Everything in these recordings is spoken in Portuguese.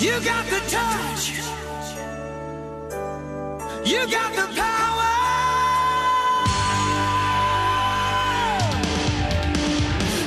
You got the touch. You got the power.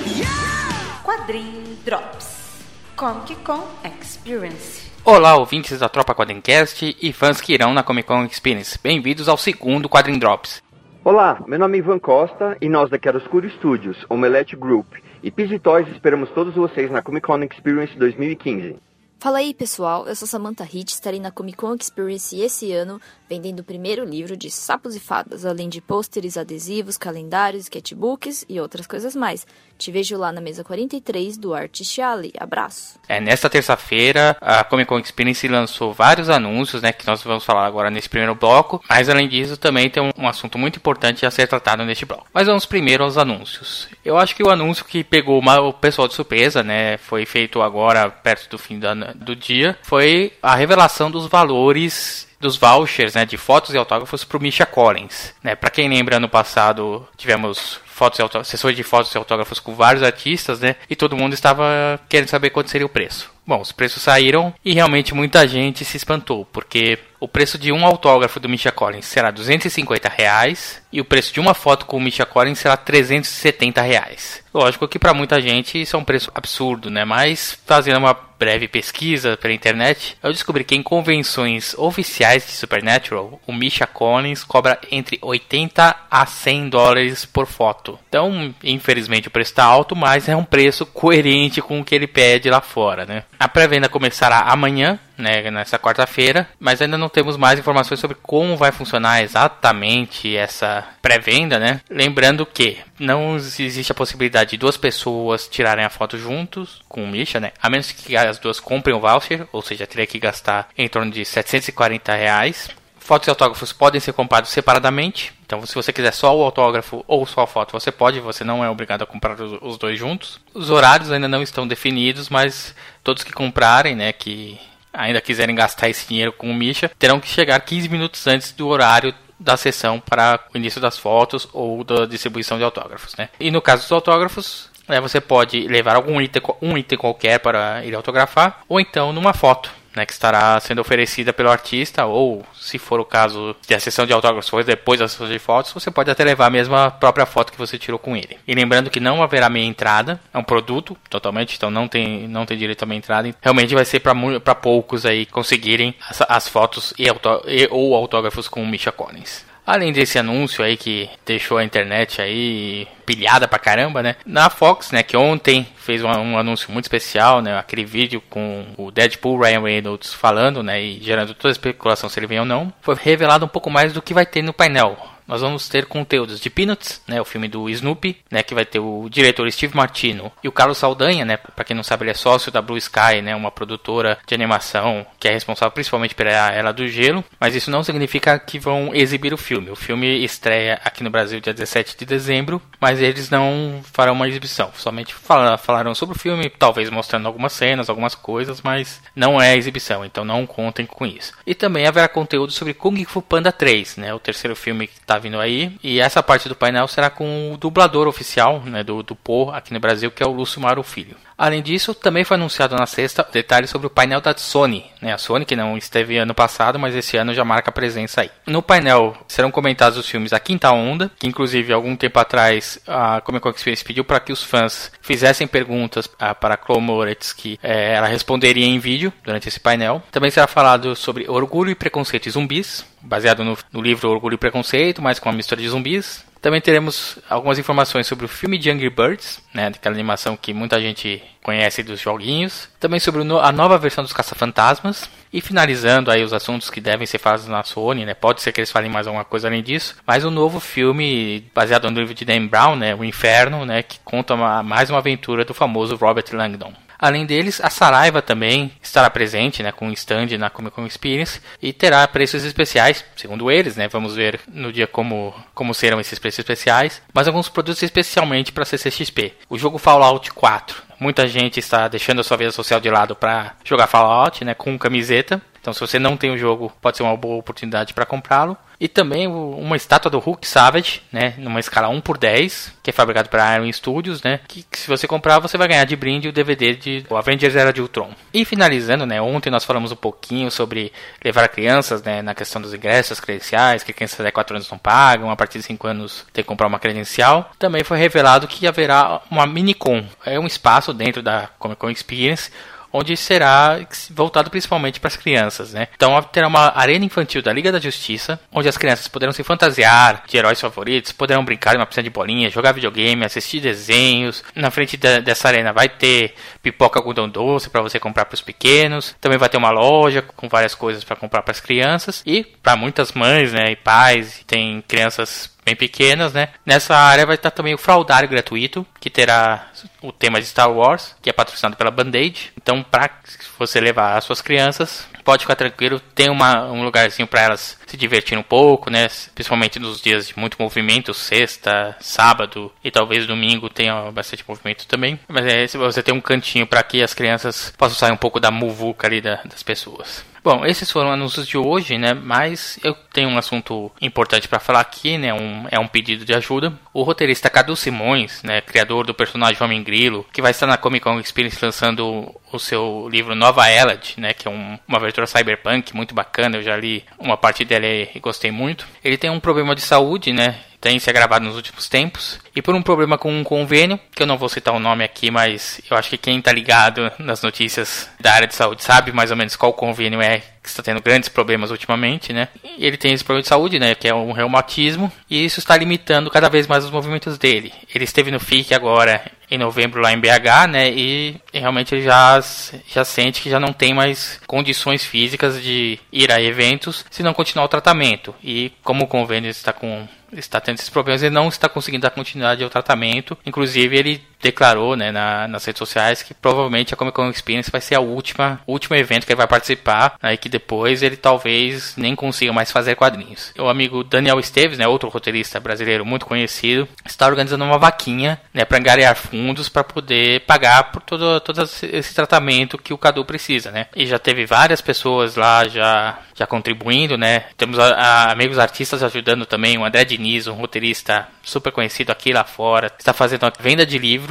Yeah! Quadrim Drops. Comic Con Experience. Olá, ouvintes da Tropa Quadrincast e fãs que irão na Comic Con Experience. Bem-vindos ao segundo Quadrim Drops. Olá, meu nome é Ivan Costa e nós da Chiaroscuro Studios, Omelette Group e Pizzy Toys esperamos todos vocês na Comic Con Experience 2015. Fala aí pessoal, eu sou Samantha Hitch, estarei na Comic Con Experience esse ano vendendo o primeiro livro de Sapos e Fadas, além de pôsteres, adesivos, calendários, sketchbooks e outras coisas mais. Te vejo lá na mesa 43 do Artist Alley. Abraço! É, nesta terça-feira, a Comic Con Experience lançou vários anúncios, né, que nós vamos falar agora nesse primeiro bloco, mas além disso também tem um, assunto muito importante a ser tratado neste bloco. Mas vamos primeiro aos anúncios. Eu acho que o anúncio que pegou o pessoal de surpresa, né, foi feito agora perto do fim da, do dia, foi a revelação dos valores dos vouchers, né, de fotos e autógrafos para o Misha Collins, né? Para quem lembra, ano passado tivemos fotos e autógrafos, sessões de fotos e autógrafos com vários artistas, né? E todo mundo estava querendo saber quanto seria o preço. Bom, os preços saíram e realmente muita gente se espantou, porque o preço de um autógrafo do Misha Collins será 250 reais e o preço de uma foto com o Misha Collins será 370 reais. Lógico que para muita gente isso é um preço absurdo, né? Mas fazendo uma breve pesquisa pela internet, eu descobri que em convenções oficiais de Supernatural, o Misha Collins cobra entre 80 a 100 dólares por foto. Então, infelizmente o preço está alto, mas é um preço coerente com o que ele pede lá fora, né? A pré-venda começará amanhã, né, nessa quarta-feira, mas ainda não temos mais informações sobre como vai funcionar exatamente essa pré-venda, né? Lembrando que não existe a possibilidade de duas pessoas tirarem a foto juntos com o Misha, né? A menos que as duas comprem o voucher, ou seja, teria que gastar em torno de 740 reais. Fotos e autógrafos podem ser comprados separadamente. Então, se você quiser só o autógrafo ou só a foto, você pode, você não é obrigado a comprar os dois juntos. Os horários ainda não estão definidos, mas todos que comprarem, né, que ainda quiserem gastar esse dinheiro com o Misha, terão que chegar 15 minutos antes do horário da sessão para o início das fotos ou da distribuição de autógrafos, né? E no caso dos autógrafos, né, você pode levar algum item, um item qualquer para ir autografar, ou então numa foto né, que estará sendo oferecida pelo artista, ou se for o caso de a sessão de autógrafos depois da sessão de fotos, você pode até levar a própria foto que você tirou com ele. E lembrando que não haverá meia entrada, é um produto totalmente, então não tem, não tem direito a meia entrada. Realmente vai ser para poucos aí conseguirem as, as fotos e, e, ou autógrafos com o Misha Collins. Além desse anúncio aí que deixou a internet aí pilhada pra caramba, né? Na Fox, né, que ontem fez um, um, anúncio muito especial, né? Aquele vídeo com o Deadpool Ryan Reynolds falando, né, e gerando toda a especulação se ele vem ou não. Foi revelado um pouco mais do que vai ter no painel nós vamos ter conteúdos de Peanuts, né, o filme do Snoopy, né, que vai ter o diretor Steve Martino e o Carlos Saldanha, né, para quem não sabe, ele é sócio da Blue Sky, né, uma produtora de animação que é responsável principalmente pela Era do Gelo, mas isso não significa que vão exibir o filme. O filme estreia aqui no Brasil dia 17 de dezembro, mas eles não farão uma exibição, somente falarão sobre o filme, talvez mostrando algumas cenas, algumas coisas, mas não é exibição, então não contem com isso. E também haverá conteúdo sobre Kung Fu Panda 3, né, o terceiro filme que está vindo aí. E essa parte do painel será com o dublador oficial né, do, do Poe aqui no Brasil, que é o Lúcio Maro Filho. Além disso, também foi anunciado na sexta detalhes sobre o painel da Sony, né? A Sony que não esteve ano passado, mas esse ano já marca presença aí. No painel serão comentados os filmes A Quinta Onda, que inclusive algum tempo atrás a Comic Con Experience pediu para que os fãs fizessem perguntas ah, para Chloe Moretz que eh, ela responderia em vídeo durante esse painel. Também será falado sobre Orgulho e Preconceito e Zumbis, baseado no, no livro Orgulho e Preconceito, mas com uma mistura de zumbis. Também teremos algumas informações sobre o filme de Angry Birds, né, daquela animação que muita gente conhece dos joguinhos. Também sobre a nova versão dos Caça-Fantasmas. E finalizando aí os assuntos que devem ser falados na Sony, né? Pode ser que eles falem mais alguma coisa além disso. Mas um novo filme baseado no livro de Dan Brown, né? O Inferno, né? Que conta uma, mais uma aventura do famoso Robert Langdon. Além deles, a Saraiva também estará presente, né, com um stand na Comic Con Experience e terá preços especiais, segundo eles, né, vamos ver no dia como, como serão esses preços especiais, mas alguns produtos especialmente para CCXP. O jogo Fallout 4, muita gente está deixando a sua vida social de lado para jogar Fallout, né, com camiseta. Então, se você não tem o jogo, pode ser uma boa oportunidade para comprá-lo. E também uma estátua do Hulk Savage, né, numa escala 1 por 10, que é fabricado pela Iron Studios, né, que, que, se você comprar, você vai ganhar de brinde o DVD de Avengers Era de Ultron. E finalizando, né, ontem nós falamos um pouquinho sobre levar crianças, né, na questão dos ingressos, credenciais, que crianças até 4 anos não pagam, a partir de 5 anos tem que comprar uma credencial. Também foi revelado que haverá uma minicon, é um espaço dentro da Comic Con Experience onde será voltado principalmente para as crianças, né? Então terá uma arena infantil da Liga da Justiça, onde as crianças poderão se fantasiar de heróis favoritos, poderão brincar em uma piscina de bolinha, jogar videogame, assistir desenhos. Na frente da, dessa arena vai ter pipoca algodão doce para você comprar para os pequenos. Também vai ter uma loja com várias coisas para comprar para as crianças e para muitas mães, né, e pais, tem crianças bem pequenas, né? Nessa área vai estar também o fraudário gratuito, que terá o tema de Star Wars, que é patrocinado pela Band-Aid. Então, para você levar as suas crianças, pode ficar tranquilo, tem uma, um lugarzinho para elas se divertirem um pouco, né? Principalmente nos dias de muito movimento, sexta, sábado e talvez domingo tenha bastante movimento também. Mas é, você tem um cantinho para que as crianças possam sair um pouco da muvuca ali da, das pessoas. Bom, esses foram anúncios de hoje, né? Mas eu tenho um assunto importante para falar aqui, né? Um, é um pedido de ajuda. O roteirista Cadu Simões, né? Criador do personagem Homem Grilo, que vai estar na Comic Con Experience lançando o seu livro Nova Elad, né? Que é um, uma aventura cyberpunk muito bacana. Eu já li uma parte dela e gostei muito. Ele tem um problema de saúde, né? tem se agravado nos últimos tempos. E por um problema com um convênio, que eu não vou citar o nome aqui, mas eu acho que quem está ligado nas notícias da área de saúde sabe mais ou menos qual convênio é que está tendo grandes problemas ultimamente, né? E ele tem esse problema de saúde, né? Que é um reumatismo, e isso está limitando cada vez mais os movimentos dele. Ele esteve no FIC agora em novembro lá em BH, né? E realmente ele já, já sente que já não tem mais condições físicas de ir a eventos se não continuar o tratamento. E como o convênio está com está tendo esses problemas, ele não está conseguindo dar continuidade ao tratamento. Inclusive, ele declarou né, na, nas redes sociais que provavelmente a Comic Con Experience vai ser a última último evento que ele vai participar, né, e que depois ele talvez nem consiga mais fazer quadrinhos. O amigo Daniel Esteves, né, outro roteirista brasileiro muito conhecido, está organizando uma vaquinha né, para angariar fundos para poder pagar por todo, todo esse tratamento que o Cadu precisa. Né? E já teve várias pessoas lá já, já contribuindo, né? Temos a, a amigos artistas ajudando também, o André Diniz, um roteirista super conhecido aqui lá fora, está fazendo a venda de livros,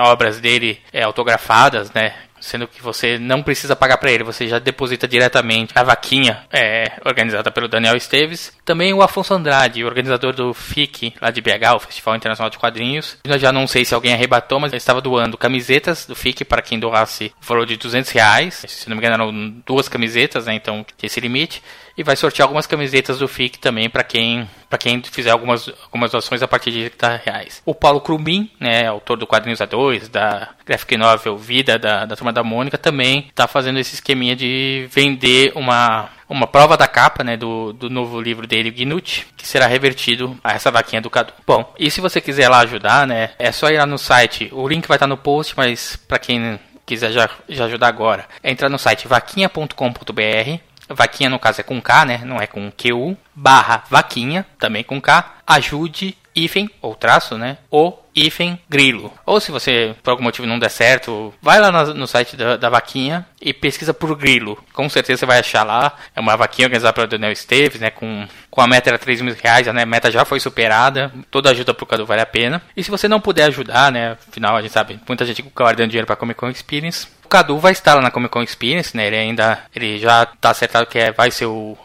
obras dele é, autografadas, né? sendo que você não precisa pagar para ele, você já deposita diretamente a vaquinha é, organizada pelo Daniel Esteves. Também o Afonso Andrade, organizador do FIC, lá de BH, o Festival Internacional de Quadrinhos. Eu já não sei se alguém arrebatou, mas ele estava doando camisetas do FIC para quem doasse o valor de 200 reais. Se não me engano, eram duas camisetas, né, então tinha esse limite e vai sortear algumas camisetas do FIC também para quem para quem fizer algumas, algumas doações a partir de 30 reais. O Paulo Crumim, né, autor do Quadrinhos A2, da graphic novel Vida, da, da Turma da Mônica, também está fazendo esse esqueminha de vender uma, uma prova da capa, né, do, do novo livro dele, Gnut, que será revertido a essa vaquinha do Cadu. Bom, e se você quiser lá ajudar, né, é só ir lá no site, o link vai estar no post, mas para quem quiser já, já ajudar agora, é entrar no site vaquinha.com.br Vaquinha no caso é com K, né? Não é com QU. Barra vaquinha, também com K. Ajude hífen, ou traço, né? O hífen grilo. Ou se você, por algum motivo, não der certo, vai lá no, site da, da, vaquinha e pesquisa por grilo. Com certeza você vai achar lá. É uma vaquinha organizada pelo Daniel Esteves, né? Com, com a meta era 3 mil reais, né? A meta já foi superada. Toda ajuda pro Cadu vale a pena. E se você não puder ajudar, né? Afinal, a gente sabe, muita gente guardando dinheiro pra Comic Con Experience. O Cadu vai estar lá na Comic Con Experience, né? Ele ainda, ele já tá acertado que é, vai ser o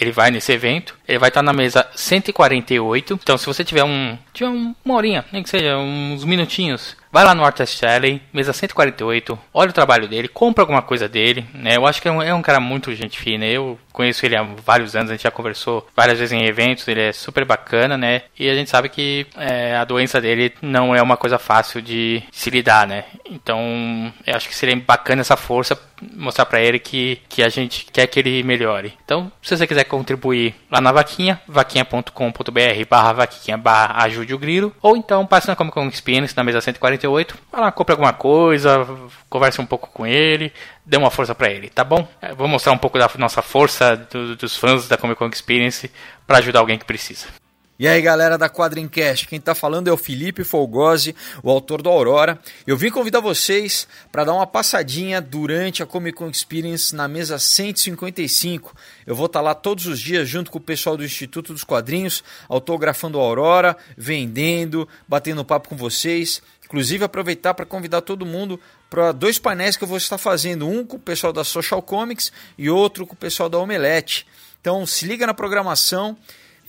ele vai nesse evento. Ele vai estar na mesa 148. Então, se você tiver um, tiver uma horinha, nem que seja uns minutinhos, vai lá no Artist Alley, mesa 148, olha o trabalho dele, compra alguma coisa dele, né? Eu acho que é um, é um cara muito gente fina. Eu conheço ele há vários anos, a gente já conversou várias vezes em eventos, ele é super bacana, né? E a gente sabe que é, a doença dele não é uma coisa fácil de se lidar, né? Então, eu acho que seria bacana essa força mostrar para ele que, que a gente quer que ele melhore. Então, se você quiser contribuir lá na vaquinha, vaquinha.com.br barra vaquinha barra ajude o grilo, ou então passe na Comic Con Experience na mesa 148, vai lá, compre alguma coisa, converse um pouco com ele, dê uma força para ele, tá bom? É, vou mostrar um pouco da nossa força do, dos fãs da Comic Con Experience para ajudar alguém que precisa. E aí, galera da Quadrincast, quem tá falando é o Felipe Folgose, o autor do Aurora. Eu vim convidar vocês para dar uma passadinha durante a Comic Con Experience na mesa 155. Eu vou estar tá lá todos os dias junto com o pessoal do Instituto dos Quadrinhos, autografando a Aurora, vendendo, batendo papo com vocês. Inclusive aproveitar para convidar todo mundo para dois painéis que eu vou estar fazendo, um com o pessoal da Social Comics e outro com o pessoal da Omelete. Então se liga na programação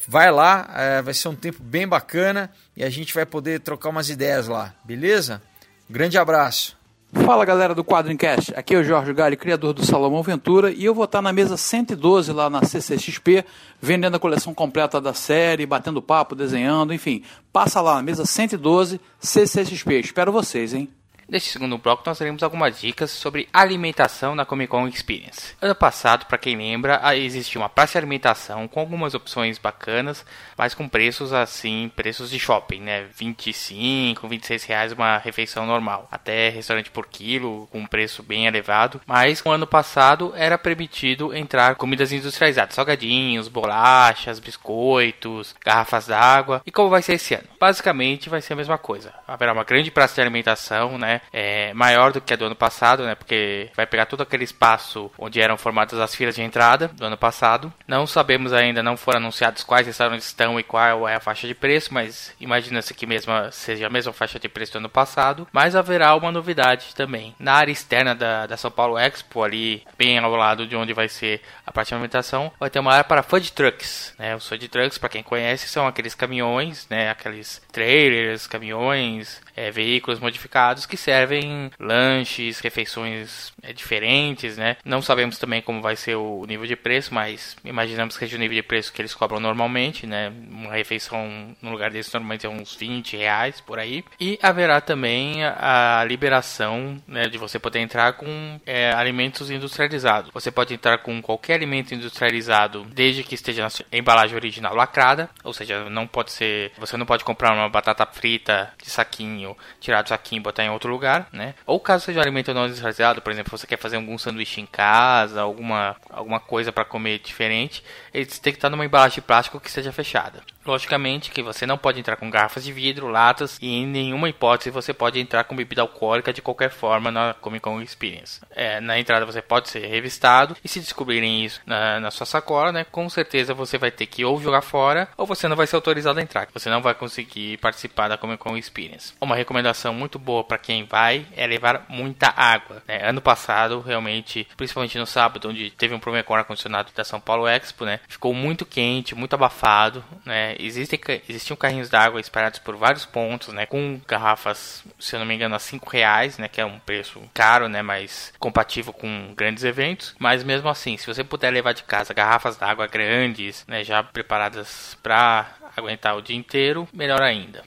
Vai lá, é, vai ser um tempo bem bacana e a gente vai poder trocar umas ideias lá, beleza? grande abraço. Fala galera do Quadrincast, aqui é o Jorge Galli, criador do Salomão Ventura, e eu vou estar na mesa 112 lá na CCXP, vendendo a coleção completa da série, batendo papo, desenhando, enfim. Passa lá mesa 112 CCXP, espero vocês, hein? Neste segundo bloco, nós teremos algumas dicas sobre alimentação na Comic Con Experience. Ano passado, para quem lembra, existia uma praça de alimentação com algumas opções bacanas, mas com preços assim, preços de shopping, né? 25, 26 reais uma refeição normal. Até restaurante por quilo, com um preço bem elevado. Mas no ano passado era permitido entrar comidas industrializadas, salgadinhos, bolachas, biscoitos, garrafas d'água. E como vai ser esse ano? Basicamente vai ser a mesma coisa. Haverá uma grande praça de alimentação, né? É maior do que a do ano passado, né? Porque vai pegar todo aquele espaço onde eram formadas as filas de entrada do ano passado. Não sabemos ainda, não foram anunciados quais restaurantes estão e qual é a faixa de preço, mas imagina-se que mesma seja a mesma faixa de preço do ano passado. Mas haverá uma novidade também. Na área externa da, da São Paulo Expo, ali bem ao lado de onde vai ser a parte de alimentação, vai ter uma área para food trucks. Né? Os food trucks, para quem conhece, são aqueles caminhões, né? aqueles trailers, caminhões, é, veículos modificados que servem lanches, refeições é, diferentes, né? Não sabemos também como vai ser o nível de preço, mas imaginamos que seja o nível de preço que eles cobram normalmente, né? Uma refeição no lugar desse normalmente é uns 20 reais por aí. E haverá também a, liberação né, de você poder entrar com é, alimentos industrializados. Você pode entrar com qualquer alimento industrializado desde que esteja na embalagem original lacrada, ou seja, não pode ser, você não pode comprar uma batata frita de saquinho, tirar do saquinho e botar em outro lugar, né? Ou caso seja um alimento não industrializado, por exemplo, você quer fazer algum sanduíche em casa, alguma, alguma coisa para comer diferente, ele tem que estar numa embalagem de plástico que seja fechada. Logicamente que você não pode entrar com garrafas de vidro, latas e em nenhuma hipótese você pode entrar com bebida alcoólica de qualquer forma na Comic Con Experience. É, na entrada você pode ser revistado e se descobrirem isso na, na, sua sacola, né, com certeza você vai ter que ou jogar fora ou você não vai ser autorizado a entrar. Você não vai conseguir participar da Comic Con Experience. Uma recomendação muito boa para quem vai é levar muita água. Né? Ano passado, realmente, principalmente no sábado, onde teve um problema com o ar-condicionado da São Paulo Expo, né, ficou muito quente, muito abafado, né, existem, existiam carrinhos d'água espalhados por vários pontos, né? Com garrafas, se eu não me engano, a 5 reais, né? Que é um preço caro, né? Mas compatível com grandes eventos. Mas mesmo assim, se você puder levar de casa garrafas d'água grandes, né? Já preparadas para aguentar o dia inteiro, melhor ainda.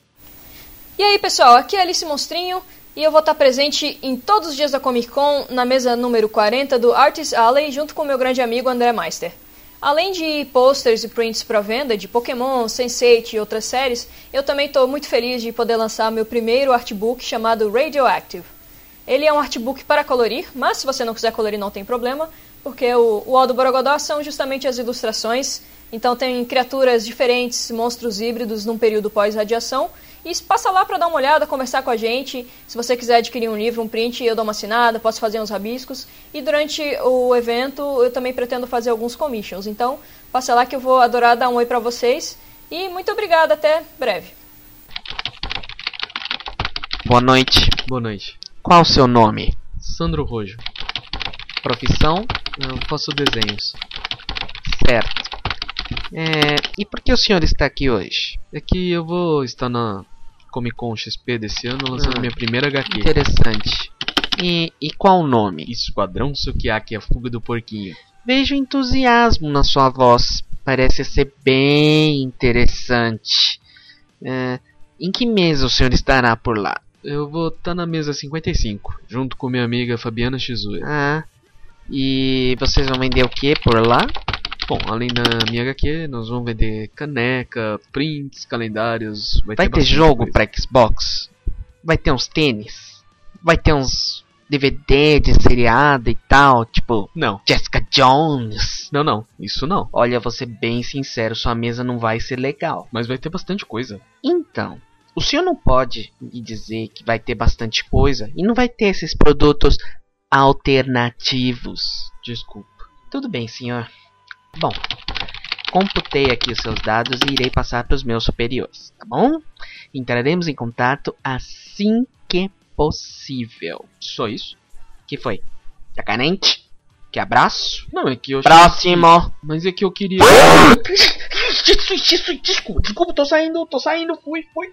E aí, pessoal, aqui é Alice Monstrinho e eu vou estar presente em todos os dias da Comic Con na mesa número 40 do Artist Alley junto com meu grande amigo André Meister. Além de posters e prints para venda de Pokémon, Sense8 e outras séries, eu também estou muito feliz de poder lançar meu primeiro artbook chamado Radioactive. Ele é um artbook para colorir, mas se você não quiser colorir não tem problema, porque o, o O do Borogodó são justamente as ilustrações, então tem criaturas diferentes, monstros híbridos num período pós-radiação, e passa lá para dar uma olhada, conversar com a gente. Se você quiser adquirir um livro, um print, eu dou uma assinada, posso fazer uns rabiscos. E durante o evento eu também pretendo fazer alguns commissions. Então, passa lá que eu vou adorar dar um oi para vocês. E muito obrigada, até breve. Boa noite. Boa noite. Qual o seu nome? Sandro Rojo. Profissão? Eu faço desenhos. Certo. É, e por que o senhor está aqui hoje? É que eu vou estar na Comic Con XP desse ano lançando ah, minha primeira HQ. Interessante. E, e qual o nome? Esquadrão Sukiyaki, a fuga do porquinho. Vejo entusiasmo na sua voz. Parece ser bem interessante. É, em que mesa o senhor estará por lá? Eu vou estar na mesa 55, junto com minha amiga Fabiana Shizue. Ah, e vocês vão vender o que por lá? Bom, além da minha HQ, nós vamos vender caneca, prints, calendários. Vai, vai ter, ter jogo para Xbox? Vai ter uns tênis? Vai ter uns DVD de seriado e tal, tipo, não, Jessica Jones. Não, não, isso não. Olha, vou ser bem sincero, sua mesa não vai ser legal. Mas vai ter bastante coisa. Então, o senhor não pode me dizer que vai ter bastante coisa e não vai ter esses produtos alternativos. Desculpa. Tudo bem, senhor. Bom, computei aqui os seus dados e irei passar para os meus superiores, tá bom? Entraremos em contato assim que possível. Só isso? Que foi? Tá carente? Que abraço? Não, é que eu Próximo! que- Mas é que eu queria. Isso, isso, desculpa, desculpa, tô saindo, tô saindo, fui, fui.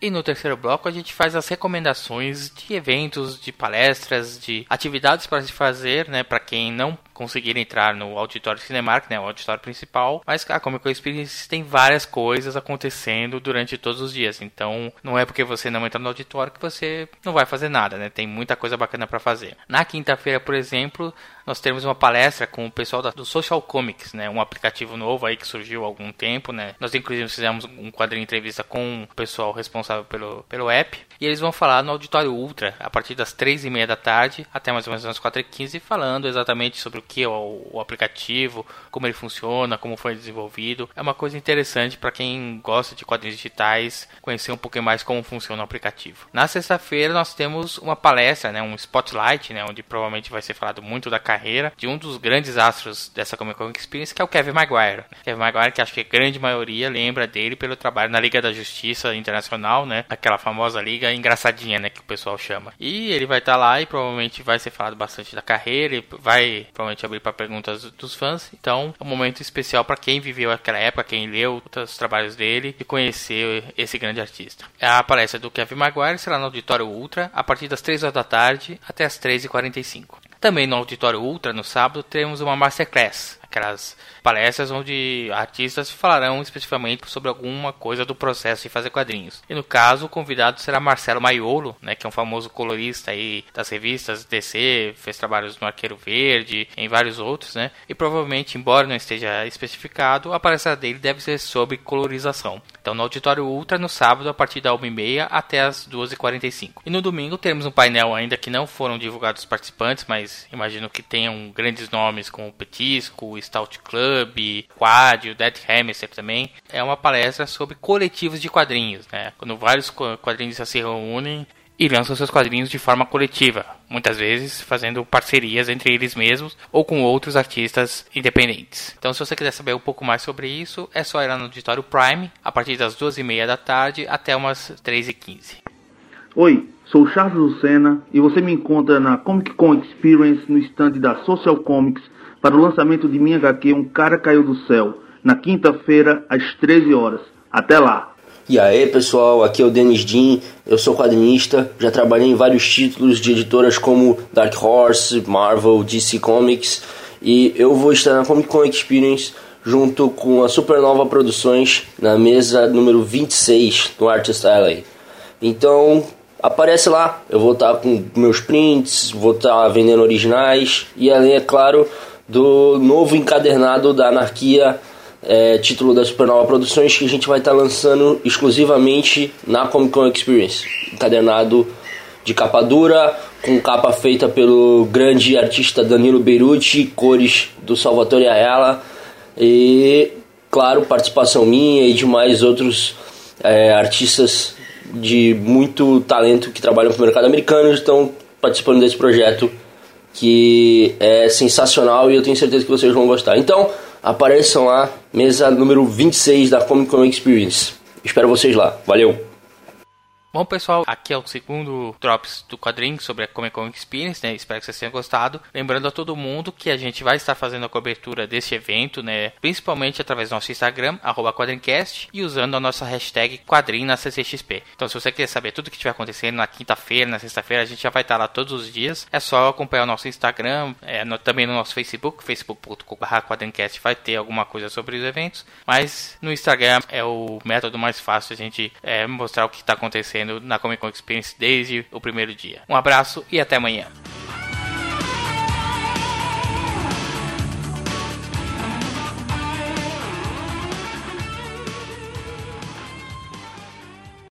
E no terceiro bloco a gente faz as recomendações de eventos, de palestras, de atividades para se fazer, né, para quem não conseguir entrar no auditório Cinemark, né, o auditório principal, mas a Comic Con Experience tem várias coisas acontecendo durante todos os dias. Então, não é porque você não entra no auditório que você não vai fazer nada, né? Tem muita coisa bacana para fazer. Na quinta-feira, por exemplo, nós temos uma palestra com o pessoal da, do Social Comics, né? Um aplicativo novo aí que surgiu há algum tempo, né? Nós inclusive fizemos um quadrinho de entrevista com o pessoal responsável pelo, pelo app. E eles vão falar no Auditório Ultra, a partir das três e meia da tarde até mais ou menos às quatro e quinze, falando exatamente sobre o que é o, o aplicativo, como ele funciona, como foi desenvolvido. É uma coisa interessante para quem gosta de quadrinhos digitais, conhecer um pouquinho mais como funciona o aplicativo. Na sexta-feira nós temos uma palestra, né? Um spotlight, né? Onde provavelmente vai ser falado muito da carreira de um dos grandes astros dessa Comic Con Experience, que é o Kevin Maguire. Kevin Maguire, que acho que a grande maioria lembra dele pelo trabalho na Liga da Justiça Internacional, né? Aquela famosa liga engraçadinha, né? Que o pessoal chama. E ele vai estar lá e provavelmente vai ser falado bastante da carreira, ele vai provavelmente abrir para perguntas dos fãs. Então, é um momento especial para quem viveu aquela época, quem leu os trabalhos dele e conhecer esse grande artista. A palestra do Kevin Maguire será no Auditório Ultra a partir das 3 horas da tarde até as 13h45. Também no Auditório Ultra, no sábado, teremos uma Masterclass, aquelas palestras onde artistas falarão especificamente sobre alguma coisa do processo de fazer quadrinhos. E no caso, o convidado será Marcelo Maiolo, né, que é um famoso colorista aí das revistas DC, fez trabalhos no Arqueiro Verde, em vários outros, né? E provavelmente, embora não esteja especificado, a palestra dele deve ser sobre colorização. Então, no Auditório Ultra, no sábado, a partir da 1h30 até as 2h45. E no domingo, teremos um painel ainda que não foram divulgados os participantes, mas imagino que tenham grandes nomes como Petisco, Stout Club, Quad, o Dead Hamster também. É uma palestra sobre coletivos de quadrinhos, né? Quando vários quadrinistas se reúnem e lançam seus quadrinhos de forma coletiva, muitas vezes fazendo parcerias entre eles mesmos ou com outros artistas independentes. Então, se você quiser saber um pouco mais sobre isso, é só ir lá no Auditório Prime a partir das duas e meia da tarde até umas 3h15. Oi, sou Charles Lucena e você me encontra na Comic Con Experience no stand da Social Comics para o lançamento de minha HQ Um Cara Caiu do Céu, na quinta-feira às 13 horas. Até lá! E aí pessoal, aqui é o Denis Dean, eu sou quadrinista, já trabalhei em vários títulos de editoras como Dark Horse, Marvel, DC Comics e eu vou estar na Comic Con Experience junto com a Supernova Produções na mesa número 26 no Artist Alley. Então aparece lá, eu vou estar com meus prints, vou estar vendendo originais e além, é claro, do novo encadernado da Anarquia é, título da Supernova Produções que a gente vai estar lançando exclusivamente na Comic Con Experience. Encadernado de capa dura, com capa feita pelo grande artista Danilo Beruti, cores do Salvatore Ayala e, claro, participação minha e de mais outros é, artistas de muito talento que trabalham para o mercado americano estão participando desse projeto que é sensacional e eu tenho certeza que vocês vão gostar. Então, apareçam lá, mesa número 26 da Comic Con Experience. Espero vocês lá. Valeu! Bom, pessoal, aqui é o segundo Drops do quadrinho sobre a Comic Con Experience, né? Espero que vocês tenham gostado. Lembrando a todo mundo que a gente vai estar fazendo a cobertura desse evento, né? Principalmente através do nosso Instagram, quadrincast, e usando a nossa hashtag quadrinho na CCXP. Então, se você quer saber tudo o que estiver acontecendo na quinta-feira, na sexta-feira, a gente já vai estar lá todos os dias. É só acompanhar o nosso Instagram, é, no- também no nosso Facebook, facebook.com.br quadrincast, vai ter alguma coisa sobre os eventos. Mas no Instagram é o método mais fácil a gente é, mostrar o que está acontecendo na Comic Con Experience desde o primeiro dia. Um abraço e até amanhã.